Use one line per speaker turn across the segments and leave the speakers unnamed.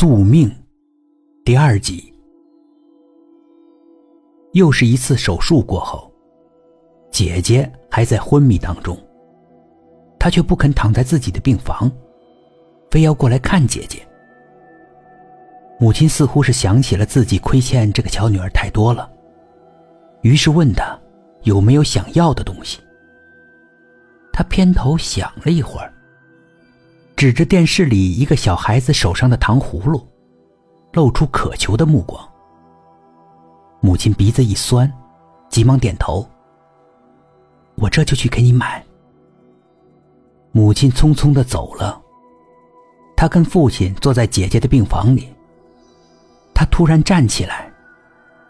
宿命，第二集。又是一次手术过后，姐姐还在昏迷当中，她却不肯躺在自己的病房，非要过来看姐姐。母亲似乎是想起了自己亏欠这个小女儿太多了，于是问她有没有想要的东西。她偏头想了一会儿。指着电视里一个小孩子手上的糖葫芦，露出渴求的目光。母亲鼻子一酸，急忙点头：“我这就去给你买。”母亲匆匆的走了。他跟父亲坐在姐姐的病房里。他突然站起来，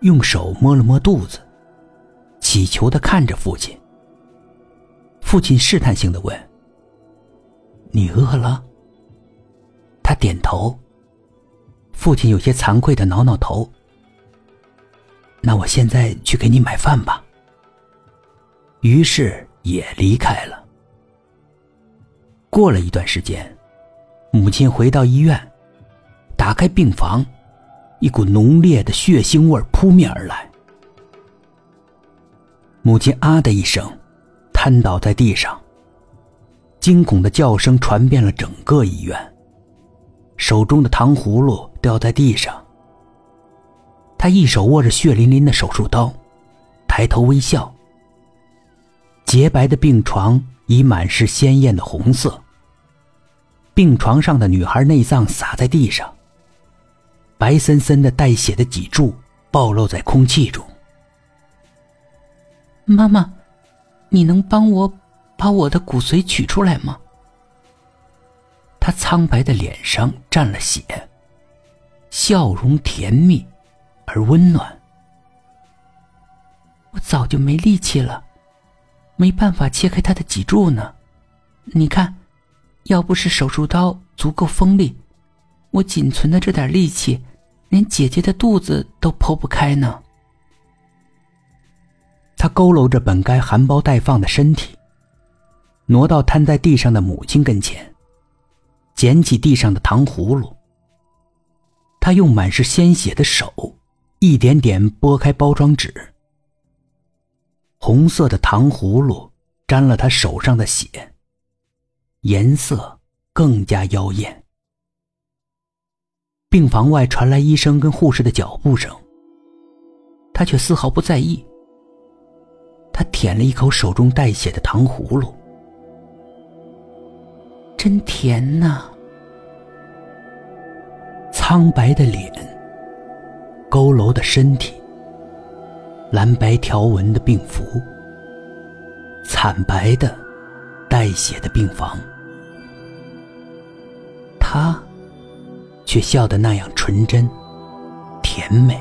用手摸了摸肚子，乞求的看着父亲。父亲试探性的问。你饿了？点头。父亲有些惭愧的挠挠头。那我现在去给你买饭吧。于是也离开了。过了一段时间，母亲回到医院，打开病房，一股浓烈的血腥味扑面而来。母亲啊的一声，瘫倒在地上。惊恐的叫声传遍了整个医院，手中的糖葫芦掉在地上。他一手握着血淋淋的手术刀，抬头微笑。洁白的病床已满是鲜艳的红色。病床上的女孩内脏洒在地上，白森森的带血的脊柱暴露在空气中。
妈妈，你能帮我？把我的骨髓取出来吗？
他苍白的脸上沾了血，笑容甜蜜而温暖。
我早就没力气了，没办法切开他的脊柱呢。你看，要不是手术刀足够锋利，我仅存的这点力气，连姐姐的肚子都剖不开呢。
他佝偻着本该含苞待放的身体。挪到瘫在地上的母亲跟前，捡起地上的糖葫芦。他用满是鲜血的手，一点点剥开包装纸。红色的糖葫芦沾了他手上的血，颜色更加妖艳。病房外传来医生跟护士的脚步声，他却丝毫不在意。他舔了一口手中带血的糖葫芦。
真甜呐！
苍白的脸，佝偻的身体，蓝白条纹的病服，惨白的、带血的病房，他却笑得那样纯真、甜美。